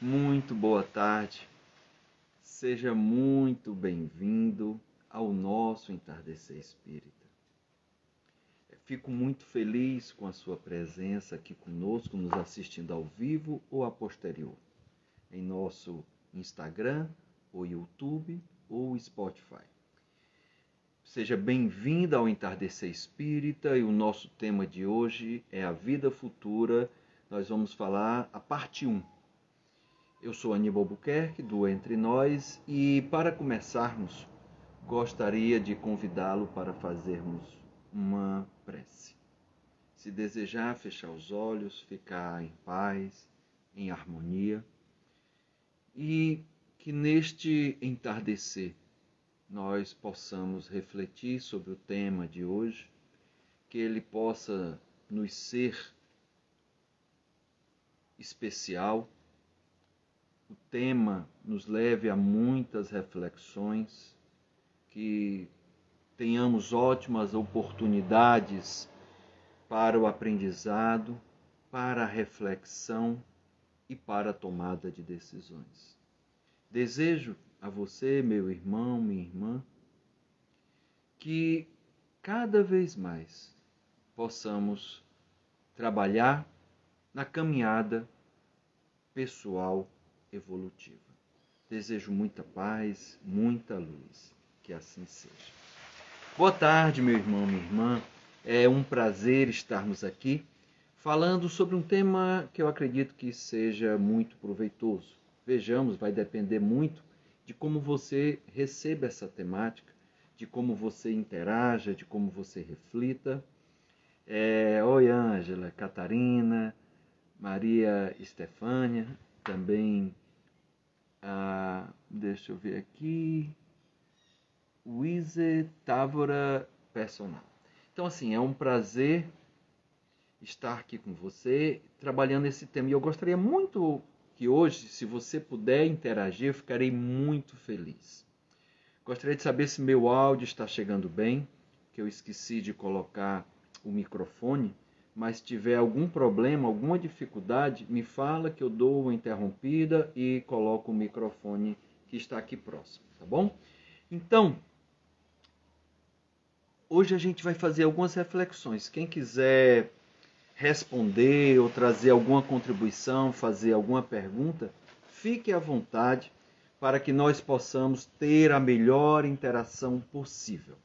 Muito boa tarde. Seja muito bem-vindo ao nosso entardecer espírita. Fico muito feliz com a sua presença aqui conosco, nos assistindo ao vivo ou a posterior, em nosso Instagram, ou YouTube ou Spotify. Seja bem-vinda ao Entardecer Espírita e o nosso tema de hoje é a vida futura. Nós vamos falar a parte 1. Eu sou Aníbal Buquerque, do Entre Nós, e para começarmos, gostaria de convidá-lo para fazermos uma prece. Se desejar fechar os olhos, ficar em paz, em harmonia, e que neste entardecer nós possamos refletir sobre o tema de hoje, que ele possa nos ser especial, o tema nos leve a muitas reflexões, que tenhamos ótimas oportunidades para o aprendizado, para a reflexão e para a tomada de decisões. Desejo a você, meu irmão, minha irmã, que cada vez mais possamos trabalhar na caminhada pessoal evolutiva. Desejo muita paz, muita luz. Que assim seja. Boa tarde, meu irmão, minha irmã. É um prazer estarmos aqui falando sobre um tema que eu acredito que seja muito proveitoso. Vejamos, vai depender muito de como você receba essa temática, de como você interaja, de como você reflita. É, Oi, Ângela, Catarina, Maria Estefânia, também, ah, deixa eu ver aqui, Wize Távora Personal. Então, assim, é um prazer estar aqui com você, trabalhando esse tema. E eu gostaria muito que hoje, se você puder interagir, eu ficarei muito feliz. Gostaria de saber se meu áudio está chegando bem, que eu esqueci de colocar o microfone, mas tiver algum problema, alguma dificuldade, me fala que eu dou uma interrompida e coloco o microfone que está aqui próximo, tá bom? Então, hoje a gente vai fazer algumas reflexões. Quem quiser responder ou trazer alguma contribuição, fazer alguma pergunta, fique à vontade para que nós possamos ter a melhor interação possível.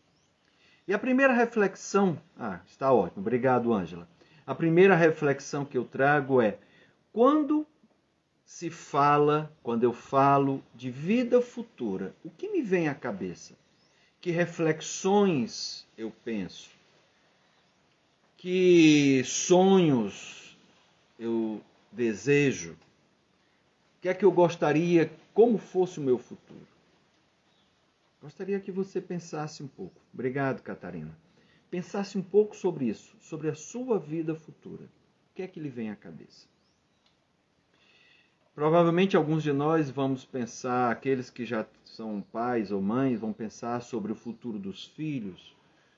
E a primeira reflexão, ah, está ótimo, obrigado, Ângela. A primeira reflexão que eu trago é: quando se fala, quando eu falo de vida futura, o que me vem à cabeça? Que reflexões eu penso? que sonhos eu desejo, o que é que eu gostaria, como fosse o meu futuro. Gostaria que você pensasse um pouco. Obrigado, Catarina. Pensasse um pouco sobre isso, sobre a sua vida futura. O que é que lhe vem à cabeça? Provavelmente alguns de nós vamos pensar, aqueles que já são pais ou mães, vão pensar sobre o futuro dos filhos,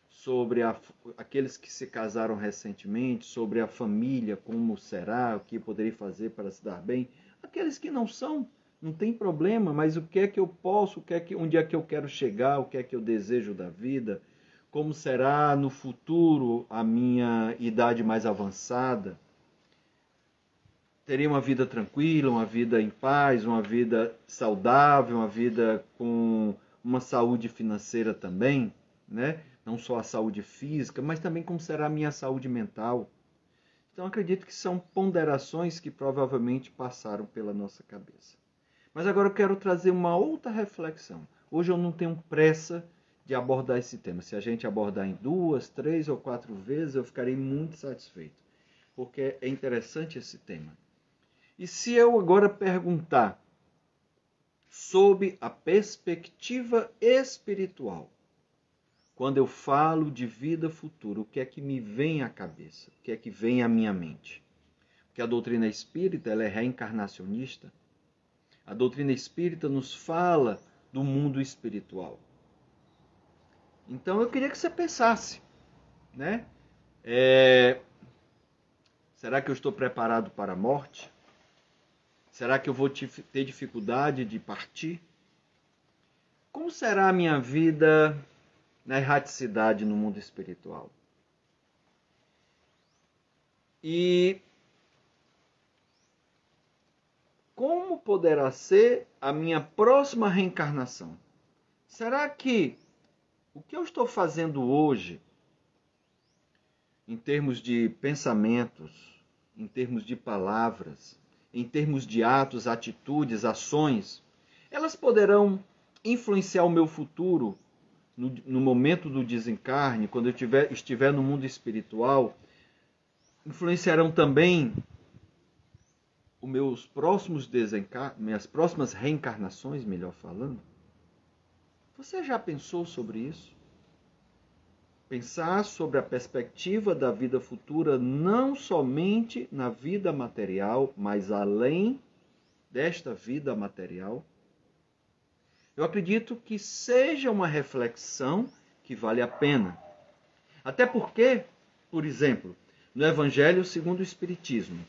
sobre a, aqueles que se casaram recentemente, sobre a família, como será, o que poderia fazer para se dar bem. Aqueles que não são, não tem problema, mas o que é que eu posso, o que é que, onde é que eu quero chegar, o que é que eu desejo da vida, como será no futuro a minha idade mais avançada. Teria uma vida tranquila, uma vida em paz, uma vida saudável, uma vida com uma saúde financeira também, né? não só a saúde física, mas também como será a minha saúde mental. Então acredito que são ponderações que provavelmente passaram pela nossa cabeça. Mas agora eu quero trazer uma outra reflexão. Hoje eu não tenho pressa de abordar esse tema. Se a gente abordar em duas, três ou quatro vezes, eu ficarei muito satisfeito, porque é interessante esse tema. E se eu agora perguntar sob a perspectiva espiritual, quando eu falo de vida futura, o que é que me vem à cabeça? O que é que vem à minha mente? Porque a doutrina espírita ela é reencarnacionista. A doutrina espírita nos fala do mundo espiritual. Então eu queria que você pensasse, né? É... Será que eu estou preparado para a morte? Será que eu vou ter dificuldade de partir? Como será a minha vida na erraticidade no mundo espiritual? E como poderá ser a minha próxima reencarnação? Será que o que eu estou fazendo hoje, em termos de pensamentos, em termos de palavras, em termos de atos, atitudes, ações, elas poderão influenciar o meu futuro no, no momento do desencarne, quando eu tiver, estiver no mundo espiritual, influenciarão também os meus próximos desencar minhas próximas reencarnações, melhor falando? Você já pensou sobre isso? Pensar sobre a perspectiva da vida futura não somente na vida material, mas além desta vida material? Eu acredito que seja uma reflexão que vale a pena. Até porque, por exemplo, no Evangelho segundo o Espiritismo,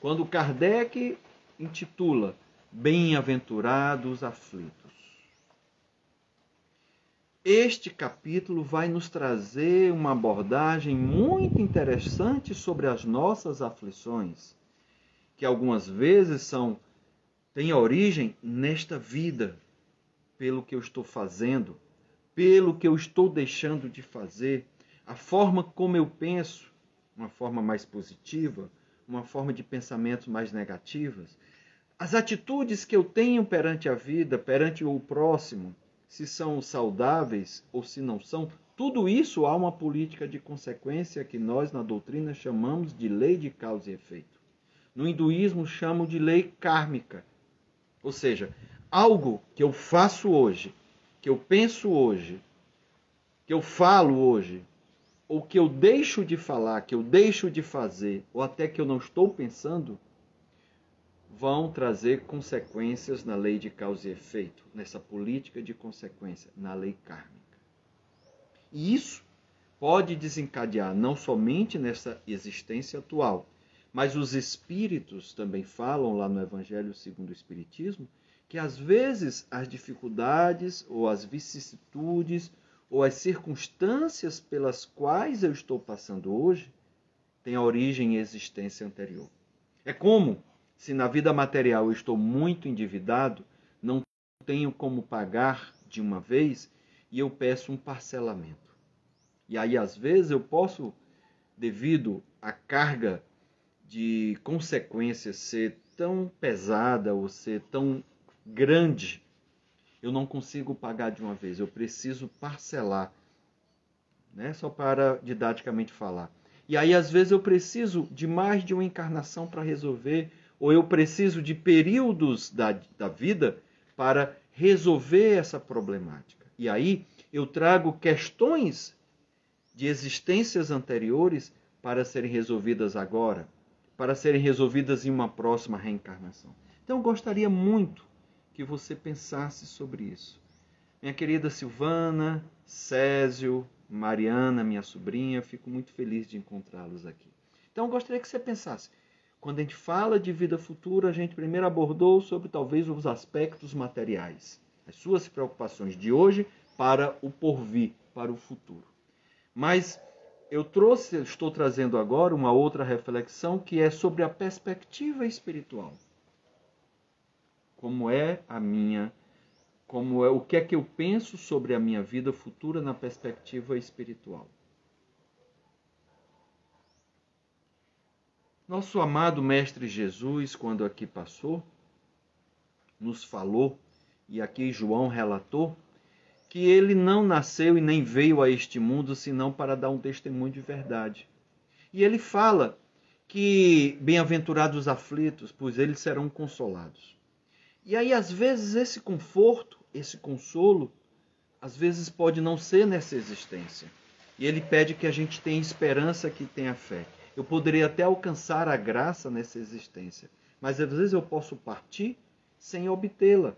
quando Kardec intitula Bem-aventurados aflitos, este capítulo vai nos trazer uma abordagem muito interessante sobre as nossas aflições, que algumas vezes são têm origem nesta vida, pelo que eu estou fazendo, pelo que eu estou deixando de fazer, a forma como eu penso, uma forma mais positiva, uma forma de pensamento mais negativas, as atitudes que eu tenho perante a vida, perante o próximo, se são saudáveis ou se não são, tudo isso há uma política de consequência que nós na doutrina chamamos de lei de causa e efeito. No hinduísmo chamam de lei kármica. Ou seja, algo que eu faço hoje, que eu penso hoje, que eu falo hoje, ou que eu deixo de falar, que eu deixo de fazer, ou até que eu não estou pensando, vão trazer consequências na lei de causa e efeito, nessa política de consequência, na lei kármica. E isso pode desencadear não somente nessa existência atual, mas os espíritos também falam lá no Evangelho segundo o Espiritismo que às vezes as dificuldades ou as vicissitudes ou as circunstâncias pelas quais eu estou passando hoje têm origem em existência anterior. É como se na vida material eu estou muito endividado, não tenho como pagar de uma vez e eu peço um parcelamento. E aí, às vezes, eu posso, devido à carga de consequências ser tão pesada ou ser tão grande, eu não consigo pagar de uma vez, eu preciso parcelar. Né? Só para didaticamente falar. E aí, às vezes, eu preciso de mais de uma encarnação para resolver ou eu preciso de períodos da, da vida para resolver essa problemática. E aí eu trago questões de existências anteriores para serem resolvidas agora, para serem resolvidas em uma próxima reencarnação. Então eu gostaria muito que você pensasse sobre isso. Minha querida Silvana, Césio, Mariana, minha sobrinha, fico muito feliz de encontrá-los aqui. Então eu gostaria que você pensasse: quando a gente fala de vida futura, a gente primeiro abordou sobre talvez os aspectos materiais, as suas preocupações de hoje para o porvir, para o futuro. Mas eu trouxe, estou trazendo agora uma outra reflexão que é sobre a perspectiva espiritual. Como é a minha, como é o que é que eu penso sobre a minha vida futura na perspectiva espiritual. Nosso amado Mestre Jesus, quando aqui passou, nos falou, e aqui João relatou, que ele não nasceu e nem veio a este mundo senão para dar um testemunho de verdade. E ele fala que bem-aventurados aflitos, pois eles serão consolados. E aí, às vezes, esse conforto, esse consolo, às vezes pode não ser nessa existência. E ele pede que a gente tenha esperança, que tenha fé. Eu poderia até alcançar a graça nessa existência, mas às vezes eu posso partir sem obtê-la.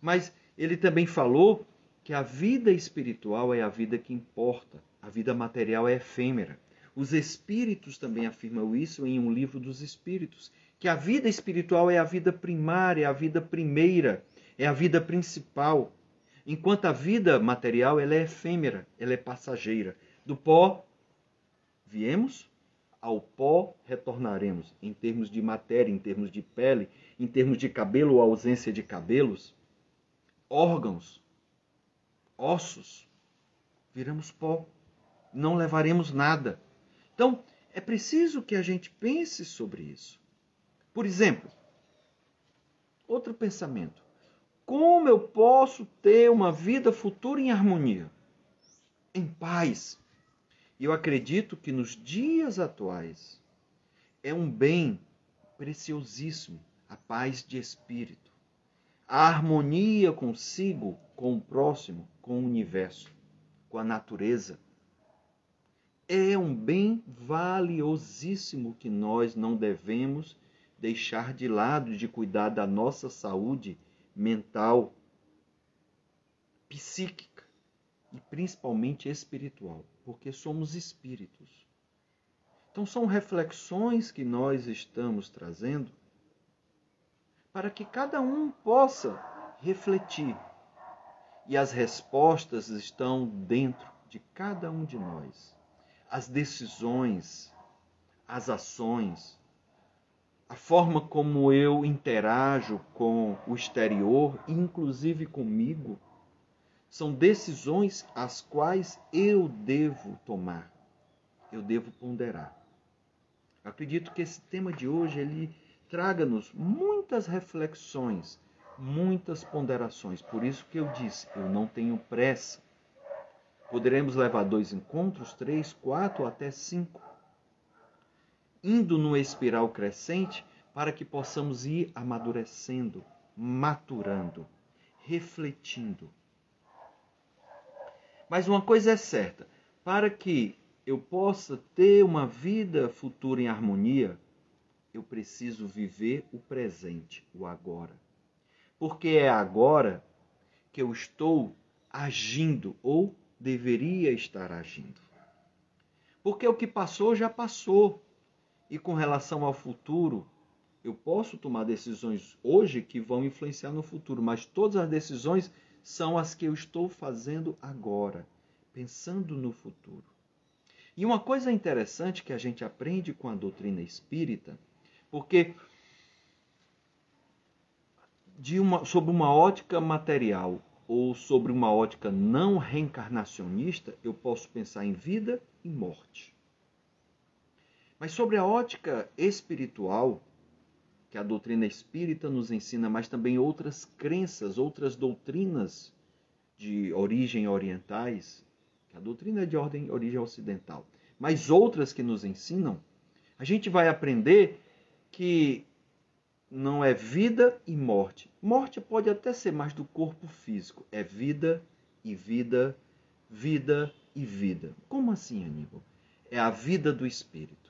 Mas ele também falou que a vida espiritual é a vida que importa, a vida material é efêmera. Os espíritos também afirmam isso em um livro dos espíritos, que a vida espiritual é a vida primária, é a vida primeira, é a vida principal. Enquanto a vida material ela é efêmera, ela é passageira. Do pó viemos, ao pó retornaremos, em termos de matéria, em termos de pele, em termos de cabelo ou ausência de cabelos, órgãos, ossos, viramos pó, não levaremos nada. Então, é preciso que a gente pense sobre isso. Por exemplo, outro pensamento. Como eu posso ter uma vida futura em harmonia, em paz? Eu acredito que nos dias atuais é um bem preciosíssimo a paz de espírito, a harmonia consigo, com o próximo, com o universo, com a natureza. É um bem valiosíssimo que nós não devemos deixar de lado de cuidar da nossa saúde mental, psíquica e principalmente espiritual, porque somos espíritos. Então, são reflexões que nós estamos trazendo para que cada um possa refletir. E as respostas estão dentro de cada um de nós. As decisões, as ações, a forma como eu interajo com o exterior, inclusive comigo, são decisões as quais eu devo tomar, eu devo ponderar. acredito que esse tema de hoje ele traga-nos muitas reflexões, muitas ponderações. Por isso que eu disse, eu não tenho pressa. Poderemos levar dois encontros, três, quatro, até cinco indo numa espiral crescente para que possamos ir amadurecendo, maturando, refletindo. Mas uma coisa é certa: para que eu possa ter uma vida futura em harmonia, eu preciso viver o presente, o agora. Porque é agora que eu estou agindo ou deveria estar agindo. Porque o que passou já passou. E com relação ao futuro, eu posso tomar decisões hoje que vão influenciar no futuro, mas todas as decisões são as que eu estou fazendo agora, pensando no futuro. E uma coisa interessante que a gente aprende com a doutrina espírita, porque de uma, sobre uma ótica material ou sobre uma ótica não reencarnacionista, eu posso pensar em vida e morte. Mas sobre a ótica espiritual, que a doutrina espírita nos ensina, mas também outras crenças, outras doutrinas de origem orientais, que a doutrina é de ordem, origem ocidental, mas outras que nos ensinam, a gente vai aprender que não é vida e morte. Morte pode até ser mais do corpo físico, é vida e vida, vida e vida. Como assim, Aníbal? É a vida do espírito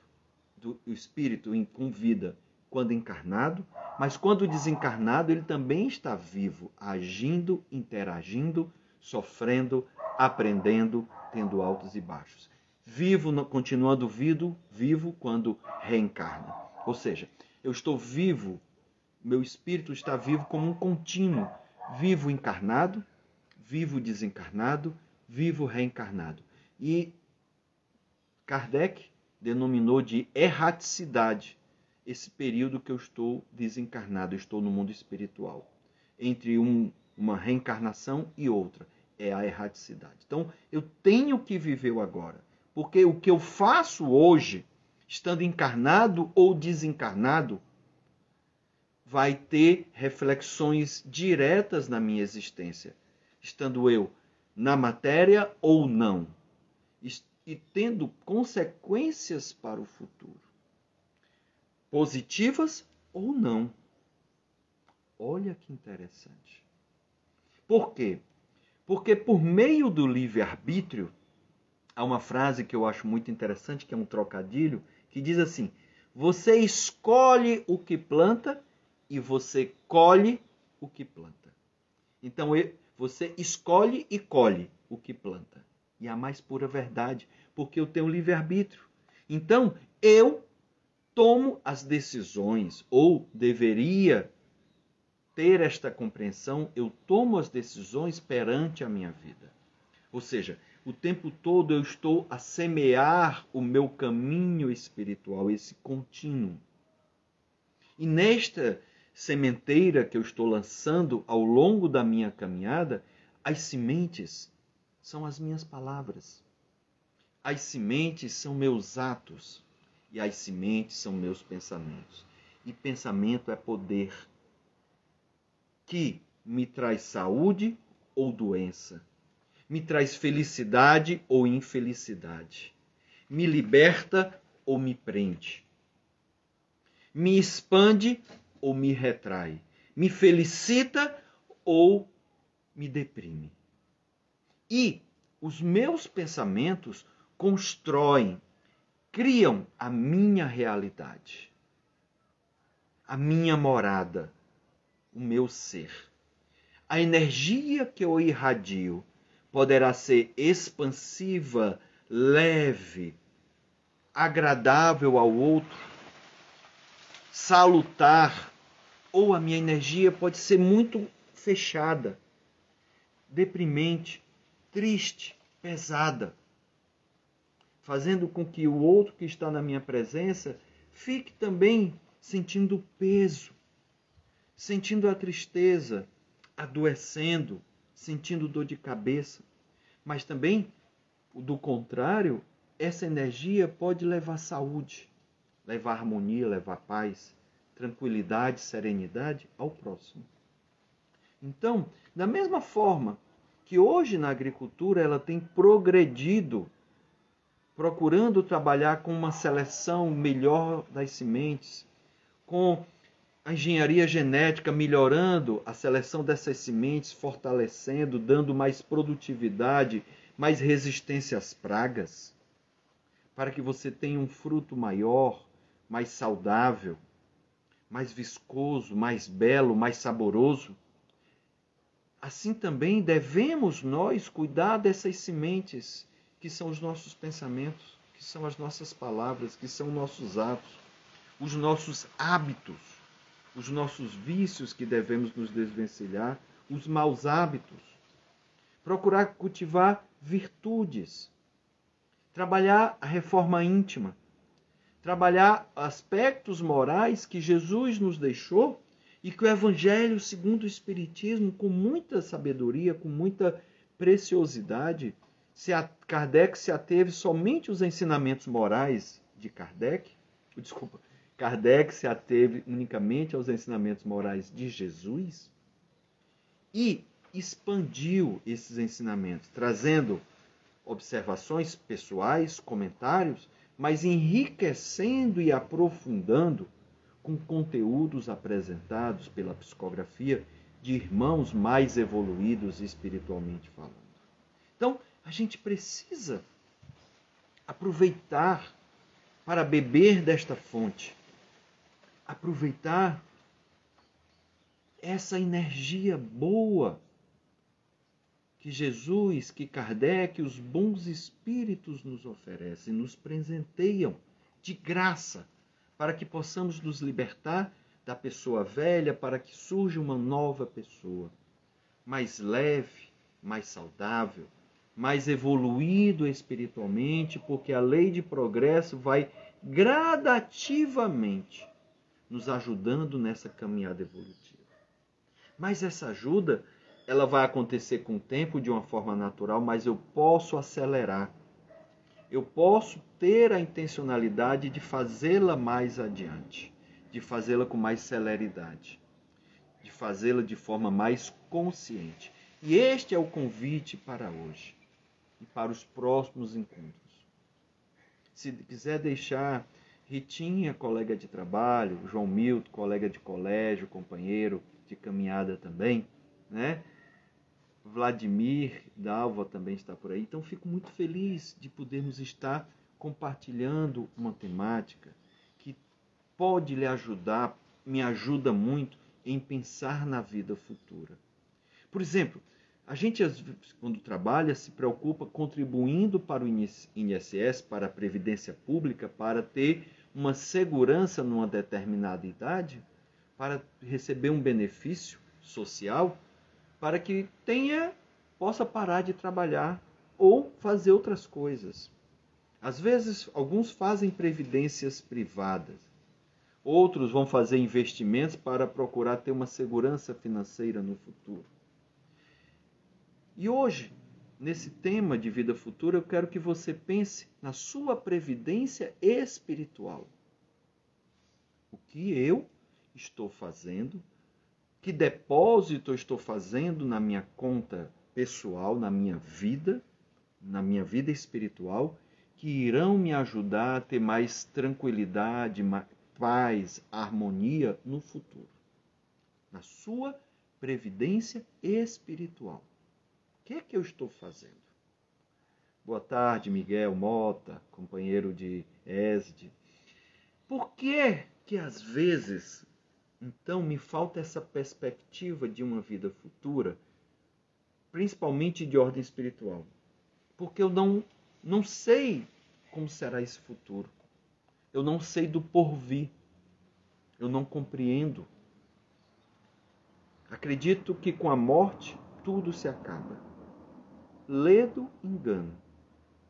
do espírito com vida quando encarnado, mas quando desencarnado, ele também está vivo, agindo, interagindo, sofrendo, aprendendo, tendo altos e baixos. Vivo, continuando vivo, vivo quando reencarna. Ou seja, eu estou vivo, meu espírito está vivo como um contínuo, vivo encarnado, vivo desencarnado, vivo reencarnado. E Kardec denominou de erraticidade esse período que eu estou desencarnado, eu estou no mundo espiritual. Entre um, uma reencarnação e outra, é a erraticidade. Então, eu tenho que viver o agora, porque o que eu faço hoje, estando encarnado ou desencarnado, vai ter reflexões diretas na minha existência, estando eu na matéria ou não, e tendo consequências para o futuro, positivas ou não. Olha que interessante. Por quê? Porque por meio do livre-arbítrio, há uma frase que eu acho muito interessante, que é um trocadilho, que diz assim: você escolhe o que planta e você colhe o que planta. Então você escolhe e colhe o que planta. E a mais pura verdade, porque eu tenho livre-arbítrio. Então, eu tomo as decisões, ou deveria ter esta compreensão, eu tomo as decisões perante a minha vida. Ou seja, o tempo todo eu estou a semear o meu caminho espiritual, esse contínuo. E nesta sementeira que eu estou lançando ao longo da minha caminhada, as sementes são as minhas palavras. As sementes são meus atos. E as sementes são meus pensamentos. E pensamento é poder que me traz saúde ou doença, me traz felicidade ou infelicidade, me liberta ou me prende, me expande ou me retrai, me felicita ou me deprime. E os meus pensamentos constroem, criam a minha realidade, a minha morada o meu ser. A energia que eu irradio poderá ser expansiva, leve, agradável ao outro, salutar, ou a minha energia pode ser muito fechada, deprimente, triste, pesada, fazendo com que o outro que está na minha presença fique também sentindo peso, sentindo a tristeza, adoecendo, sentindo dor de cabeça. Mas também, do contrário, essa energia pode levar saúde, levar harmonia, levar paz, tranquilidade, serenidade ao próximo. Então, da mesma forma que hoje na agricultura ela tem progredido, procurando trabalhar com uma seleção melhor das sementes, com a engenharia genética melhorando a seleção dessas sementes, fortalecendo, dando mais produtividade, mais resistência às pragas, para que você tenha um fruto maior, mais saudável, mais viscoso, mais belo, mais saboroso. Assim também devemos nós cuidar dessas sementes que são os nossos pensamentos, que são as nossas palavras, que são nossos atos, os nossos hábitos os nossos vícios que devemos nos desvencilhar, os maus hábitos. Procurar cultivar virtudes. Trabalhar a reforma íntima. Trabalhar aspectos morais que Jesus nos deixou e que o Evangelho, segundo o Espiritismo, com muita sabedoria, com muita preciosidade, se a Kardec se ateve somente aos ensinamentos morais de Kardec, desculpa, Kardec se ateve unicamente aos ensinamentos morais de Jesus e expandiu esses ensinamentos, trazendo observações pessoais, comentários, mas enriquecendo e aprofundando com conteúdos apresentados pela psicografia de irmãos mais evoluídos espiritualmente falando. Então, a gente precisa aproveitar para beber desta fonte. Aproveitar essa energia boa que Jesus, que Kardec, os bons espíritos nos oferecem, nos presenteiam de graça, para que possamos nos libertar da pessoa velha, para que surja uma nova pessoa, mais leve, mais saudável, mais evoluído espiritualmente, porque a lei de progresso vai gradativamente nos ajudando nessa caminhada evolutiva. Mas essa ajuda, ela vai acontecer com o tempo de uma forma natural, mas eu posso acelerar. Eu posso ter a intencionalidade de fazê-la mais adiante, de fazê-la com mais celeridade, de fazê-la de forma mais consciente. E este é o convite para hoje e para os próximos encontros. Se quiser deixar Ritinha, colega de trabalho, João Milton, colega de colégio, companheiro de caminhada também, né? Vladimir Dalva também está por aí. Então fico muito feliz de podermos estar compartilhando uma temática que pode lhe ajudar, me ajuda muito em pensar na vida futura. Por exemplo, a gente, quando trabalha, se preocupa contribuindo para o INSS, para a Previdência Pública, para ter uma segurança numa determinada idade para receber um benefício social, para que tenha possa parar de trabalhar ou fazer outras coisas. Às vezes, alguns fazem previdências privadas, outros vão fazer investimentos para procurar ter uma segurança financeira no futuro. E hoje, nesse tema de vida futura, eu quero que você pense na sua previdência espiritual. O que eu estou fazendo? Que depósito eu estou fazendo na minha conta pessoal, na minha vida, na minha vida espiritual, que irão me ajudar a ter mais tranquilidade, paz, harmonia no futuro. Na sua previdência espiritual. Que que eu estou fazendo? Boa tarde, Miguel Mota, companheiro de ESD. Por que que às vezes, então, me falta essa perspectiva de uma vida futura principalmente de ordem espiritual. Porque eu não, não sei como será esse futuro. Eu não sei do porvir. Eu não compreendo. Acredito que com a morte tudo se acaba. Ledo engano,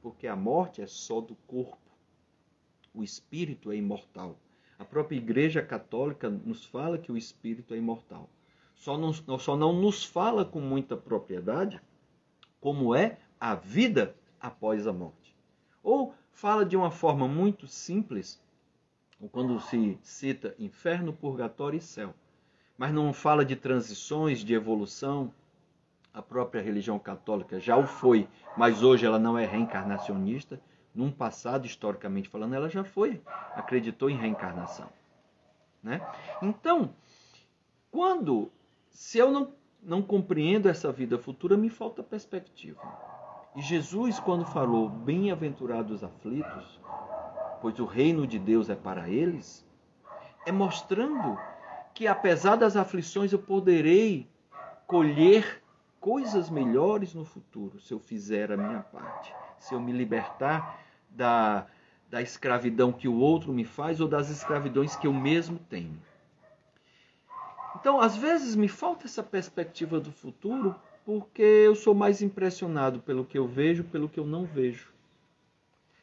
porque a morte é só do corpo. O espírito é imortal. A própria Igreja Católica nos fala que o espírito é imortal só não, só não nos fala com muita propriedade como é a vida após a morte. Ou fala de uma forma muito simples, quando se cita inferno, purgatório e céu. Mas não fala de transições, de evolução. A própria religião católica já o foi, mas hoje ela não é reencarnacionista. Num passado, historicamente falando, ela já foi, acreditou em reencarnação. Né? Então, quando se eu não, não compreendo essa vida futura, me falta perspectiva. E Jesus, quando falou, bem-aventurados aflitos, pois o reino de Deus é para eles, é mostrando que apesar das aflições eu poderei colher coisas melhores no futuro se eu fizer a minha parte, se eu me libertar da, da escravidão que o outro me faz ou das escravidões que eu mesmo tenho. Então, às vezes me falta essa perspectiva do futuro porque eu sou mais impressionado pelo que eu vejo, pelo que eu não vejo.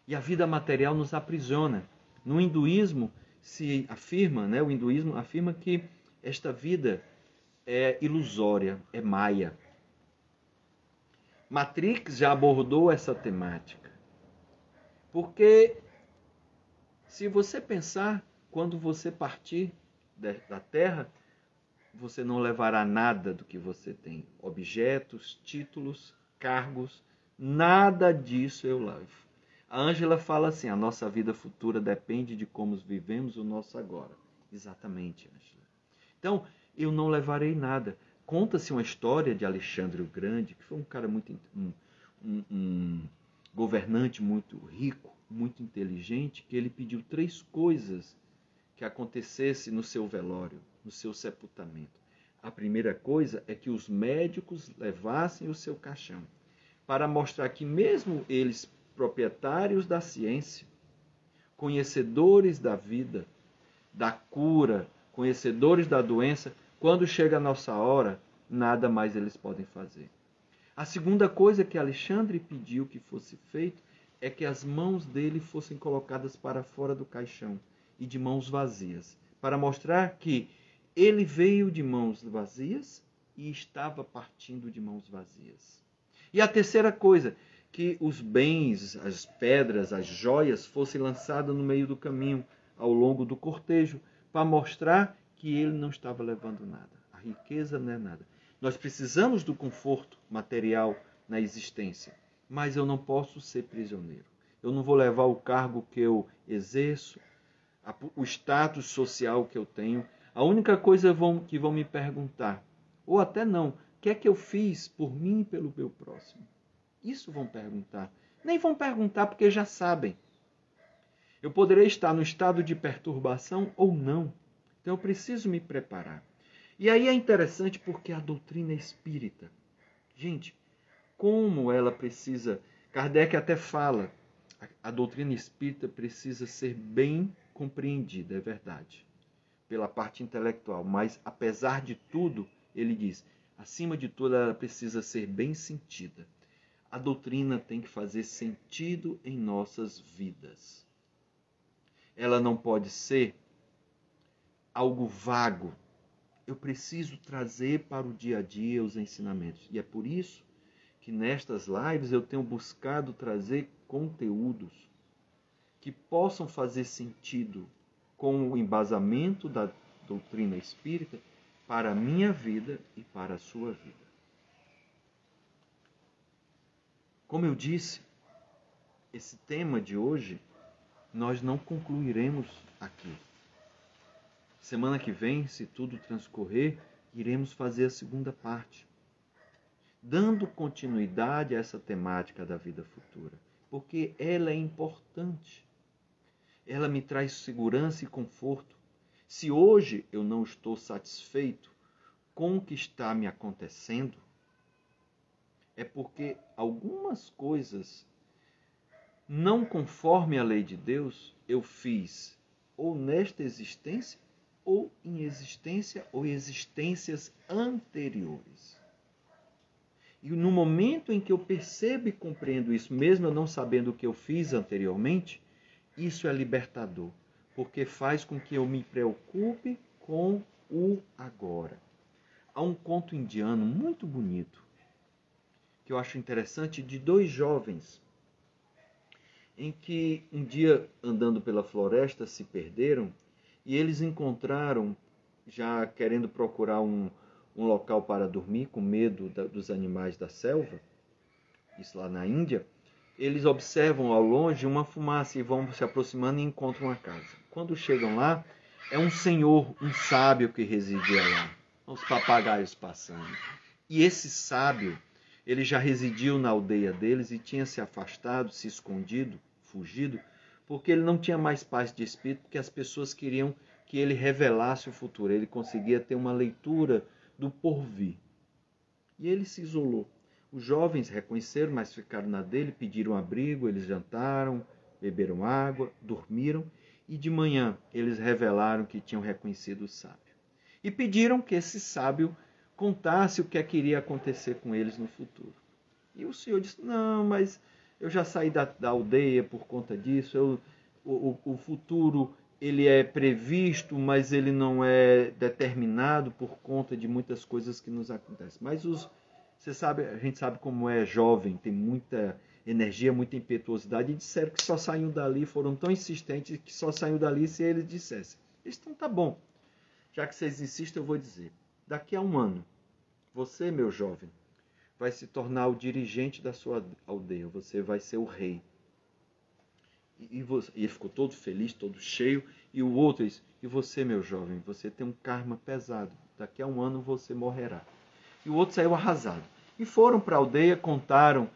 E a vida material nos aprisiona. No hinduísmo se afirma, né, o hinduísmo afirma que esta vida é ilusória, é maia. Matrix já abordou essa temática. Porque se você pensar, quando você partir da Terra, você não levará nada do que você tem. Objetos, títulos, cargos, nada disso eu levo. A Ângela fala assim: a nossa vida futura depende de como vivemos o nosso agora. Exatamente, Ângela. Então, eu não levarei nada. Conta-se uma história de Alexandre o Grande, que foi um cara muito. Um, um, um governante muito rico, muito inteligente, que ele pediu três coisas que acontecesse no seu velório no seu sepultamento. A primeira coisa é que os médicos levassem o seu caixão, para mostrar que, mesmo eles, proprietários da ciência, conhecedores da vida, da cura, conhecedores da doença, quando chega a nossa hora, nada mais eles podem fazer. A segunda coisa que Alexandre pediu que fosse feito é que as mãos dele fossem colocadas para fora do caixão e de mãos vazias, para mostrar que ele veio de mãos vazias e estava partindo de mãos vazias. E a terceira coisa, que os bens, as pedras, as joias fossem lançadas no meio do caminho, ao longo do cortejo, para mostrar que ele não estava levando nada. A riqueza não é nada. Nós precisamos do conforto material na existência, mas eu não posso ser prisioneiro. Eu não vou levar o cargo que eu exerço, o status social que eu tenho, a única coisa que vão me perguntar, ou até não, o que é que eu fiz por mim e pelo meu próximo? Isso vão perguntar. Nem vão perguntar porque já sabem. Eu poderei estar no estado de perturbação ou não. Então eu preciso me preparar. E aí é interessante porque a doutrina é espírita. Gente, como ela precisa. Kardec até fala, a, a doutrina espírita precisa ser bem compreendida, é verdade, pela parte intelectual, mas apesar de tudo, ele diz, acima de tudo, ela precisa ser bem sentida. A doutrina tem que fazer sentido em nossas vidas. Ela não pode ser algo vago. Eu preciso trazer para o dia a dia os ensinamentos. E é por isso que nestas lives eu tenho buscado trazer conteúdos que possam fazer sentido com o embasamento da doutrina espírita para a minha vida e para a sua vida. Como eu disse, esse tema de hoje nós não concluiremos aqui. Semana que vem, se tudo transcorrer, iremos fazer a segunda parte, dando continuidade a essa temática da vida futura, porque ela é importante. Ela me traz segurança e conforto. Se hoje eu não estou satisfeito com o que está me acontecendo, é porque algumas coisas não conforme a lei de Deus eu fiz ou nesta existência ou em existência ou existências anteriores. E no momento em que eu percebo e compreendo isso, mesmo eu não sabendo o que eu fiz anteriormente, isso é libertador, porque faz com que eu me preocupe com o agora. Há um conto indiano muito bonito que eu acho interessante de dois jovens em que um dia andando pela floresta se perderam e eles encontraram já querendo procurar um, um local para dormir com medo da, dos animais da selva isso lá na Índia eles observam ao longe uma fumaça e vão se aproximando e encontram uma casa. Quando chegam lá é um senhor um sábio que residia lá os papagaios passando. E esse sábio ele já residiu na aldeia deles e tinha se afastado, se escondido, fugido, porque ele não tinha mais paz de espírito, porque as pessoas queriam que ele revelasse o futuro. Ele conseguia ter uma leitura do porvir. E ele se isolou. Os jovens reconheceram, mas ficaram na dele, pediram abrigo, eles jantaram, beberam água, dormiram e de manhã eles revelaram que tinham reconhecido o sábio. E pediram que esse sábio contasse o que é que iria acontecer com eles no futuro. E o Senhor disse: Não, mas eu já saí da, da aldeia por conta disso. Eu, o, o futuro ele é previsto, mas ele não é determinado por conta de muitas coisas que nos acontecem. Mas os, você sabe, a gente sabe como é jovem, tem muita energia, muita impetuosidade, e disseram que só saíram dali, foram tão insistentes que só saíram dali se eles dissessem. Então tá bom. Já que vocês insistem, eu vou dizer. Daqui a um ano, você, meu jovem, vai se tornar o dirigente da sua aldeia, você vai ser o rei. E, você, e ele ficou todo feliz, todo cheio, e o outro disse: E você, meu jovem, você tem um karma pesado, daqui a um ano você morrerá. E o outro saiu arrasado. E foram para a aldeia, contaram.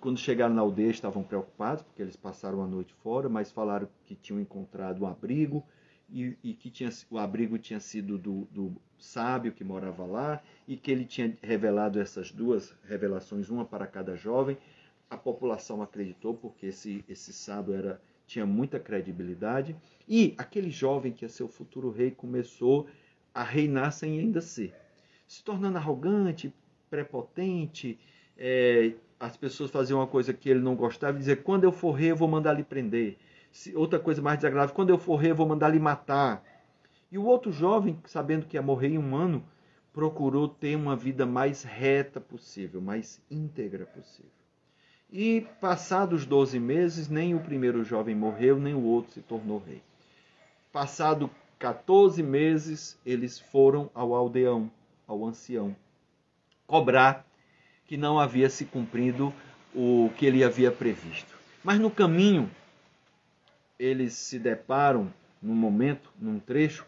Quando chegaram na aldeia, estavam preocupados, porque eles passaram a noite fora, mas falaram que tinham encontrado um abrigo, e, e, que tinha, o abrigo tinha sido do, do, sábio que morava lá e que ele tinha revelado essas duas revelações, uma para cada jovem. A população acreditou porque esse, esse sábio era, tinha muita credibilidade e aquele jovem que ia ser o futuro rei começou a reinar sem ainda ser, se tornando arrogante, prepotente. É, as pessoas faziam uma coisa que ele não gostava e dizer: quando eu for rei, eu vou mandar lhe prender outra coisa mais desagradável, quando eu for eu vou mandar lhe matar. E o outro jovem, sabendo que ia morrer em um ano, procurou ter uma vida mais reta possível, mais íntegra possível. E passados 12 meses, nem o primeiro jovem morreu, nem o outro se tornou rei. Passado 14 meses, eles foram ao aldeão, ao ancião, cobrar que não havia se cumprido o que ele havia previsto. Mas no caminho, eles se deparam num momento, num trecho,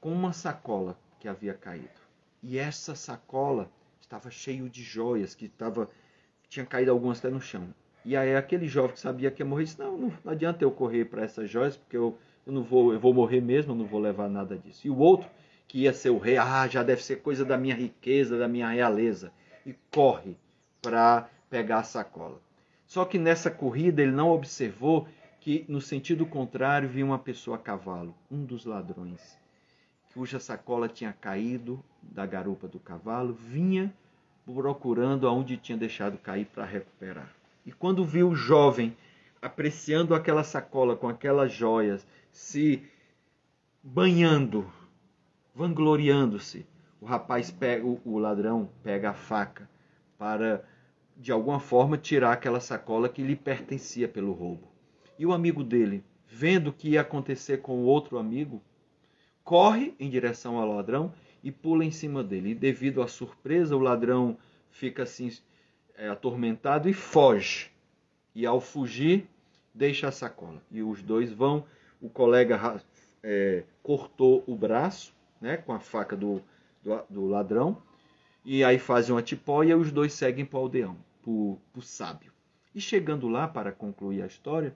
com uma sacola que havia caído. E essa sacola estava cheio de joias, que estava tinha caído algumas até no chão. E aí aquele jovem que sabia que ia morrer disse: "Não, não, não adianta eu correr para essas joias, porque eu, eu não vou, eu vou morrer mesmo, eu não vou levar nada disso". E o outro, que ia ser o rei, ah, já deve ser coisa da minha riqueza, da minha realeza, e corre para pegar a sacola. Só que nessa corrida ele não observou que no sentido contrário viu uma pessoa a cavalo, um dos ladrões, cuja sacola tinha caído da garupa do cavalo, vinha procurando aonde tinha deixado cair para recuperar. E quando viu o jovem apreciando aquela sacola com aquelas joias, se banhando, vangloriando-se, o rapaz pega o ladrão pega a faca para de alguma forma tirar aquela sacola que lhe pertencia pelo roubo. E o amigo dele, vendo o que ia acontecer com o outro amigo, corre em direção ao ladrão e pula em cima dele. E devido à surpresa, o ladrão fica assim é, atormentado e foge. E ao fugir, deixa a sacola. E os dois vão. O colega é, cortou o braço né, com a faca do, do, do ladrão. E aí fazem uma tipóia e os dois seguem para o aldeão, para o sábio. E chegando lá, para concluir a história,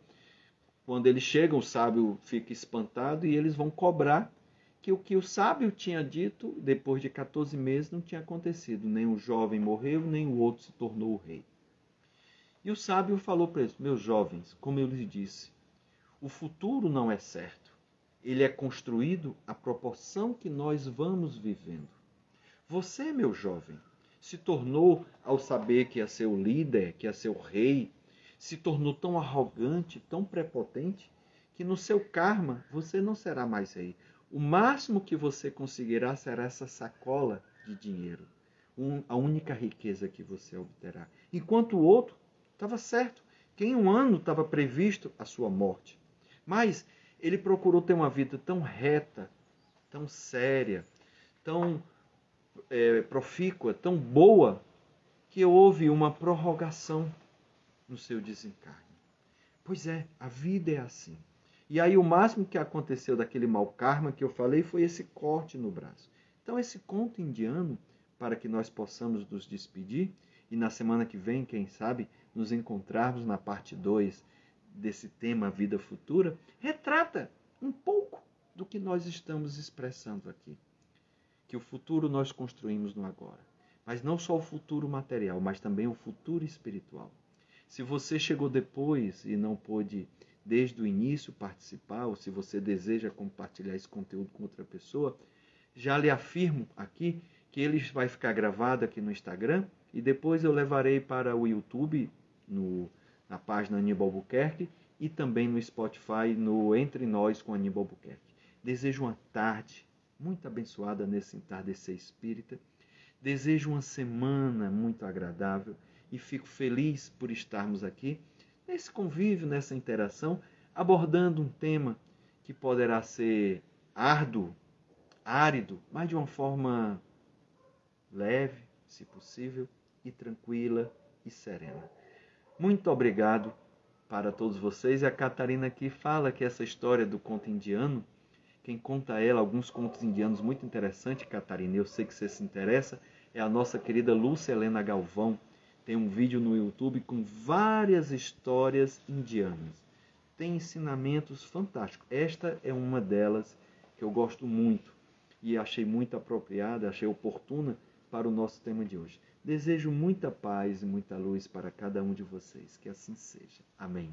quando eles chegam, o sábio fica espantado e eles vão cobrar que o que o sábio tinha dito depois de 14 meses não tinha acontecido. Nem o jovem morreu, nem o outro se tornou rei. E o sábio falou para eles: Meus jovens, como eu lhes disse, o futuro não é certo. Ele é construído à proporção que nós vamos vivendo. Você, meu jovem, se tornou, ao saber que ia ser o líder, que ia ser o rei, se tornou tão arrogante, tão prepotente, que no seu karma você não será mais rei. O máximo que você conseguirá será essa sacola de dinheiro, um, a única riqueza que você obterá. Enquanto o outro estava certo, que em um ano estava previsto a sua morte. Mas ele procurou ter uma vida tão reta, tão séria, tão é, profícua, tão boa, que houve uma prorrogação no seu desencarne. Pois é, a vida é assim. E aí o máximo que aconteceu daquele mau karma que eu falei foi esse corte no braço. Então esse conto indiano, para que nós possamos nos despedir e na semana que vem, quem sabe, nos encontrarmos na parte 2 desse tema vida futura, retrata um pouco do que nós estamos expressando aqui. Que o futuro nós construímos no agora. Mas não só o futuro material, mas também o futuro espiritual. Se você chegou depois e não pôde desde o início participar, ou se você deseja compartilhar esse conteúdo com outra pessoa, já lhe afirmo aqui que ele vai ficar gravado aqui no Instagram e depois eu levarei para o YouTube, no, na página Aníbal Albuquerque e também no Spotify, no Entre Nós com Aníbal Albuquerque. Desejo uma tarde muito abençoada nesse entardecer espírita. Desejo uma semana muito agradável e fico feliz por estarmos aqui nesse convívio, nessa interação, abordando um tema que poderá ser árduo, árido, mas de uma forma leve, se possível, e tranquila e serena. Muito obrigado para todos vocês. E a Catarina aqui fala que essa história do conto indiano, quem conta ela, alguns contos indianos muito interessantes, Catarina, eu sei que você se interessa, é a nossa querida Lúcia Helena Galvão tem um vídeo no YouTube com várias histórias indianas. Tem ensinamentos fantásticos. Esta é uma delas que eu gosto muito e achei muito apropriada, achei oportuna para o nosso tema de hoje. Desejo muita paz e muita luz para cada um de vocês. Que assim seja. Amém.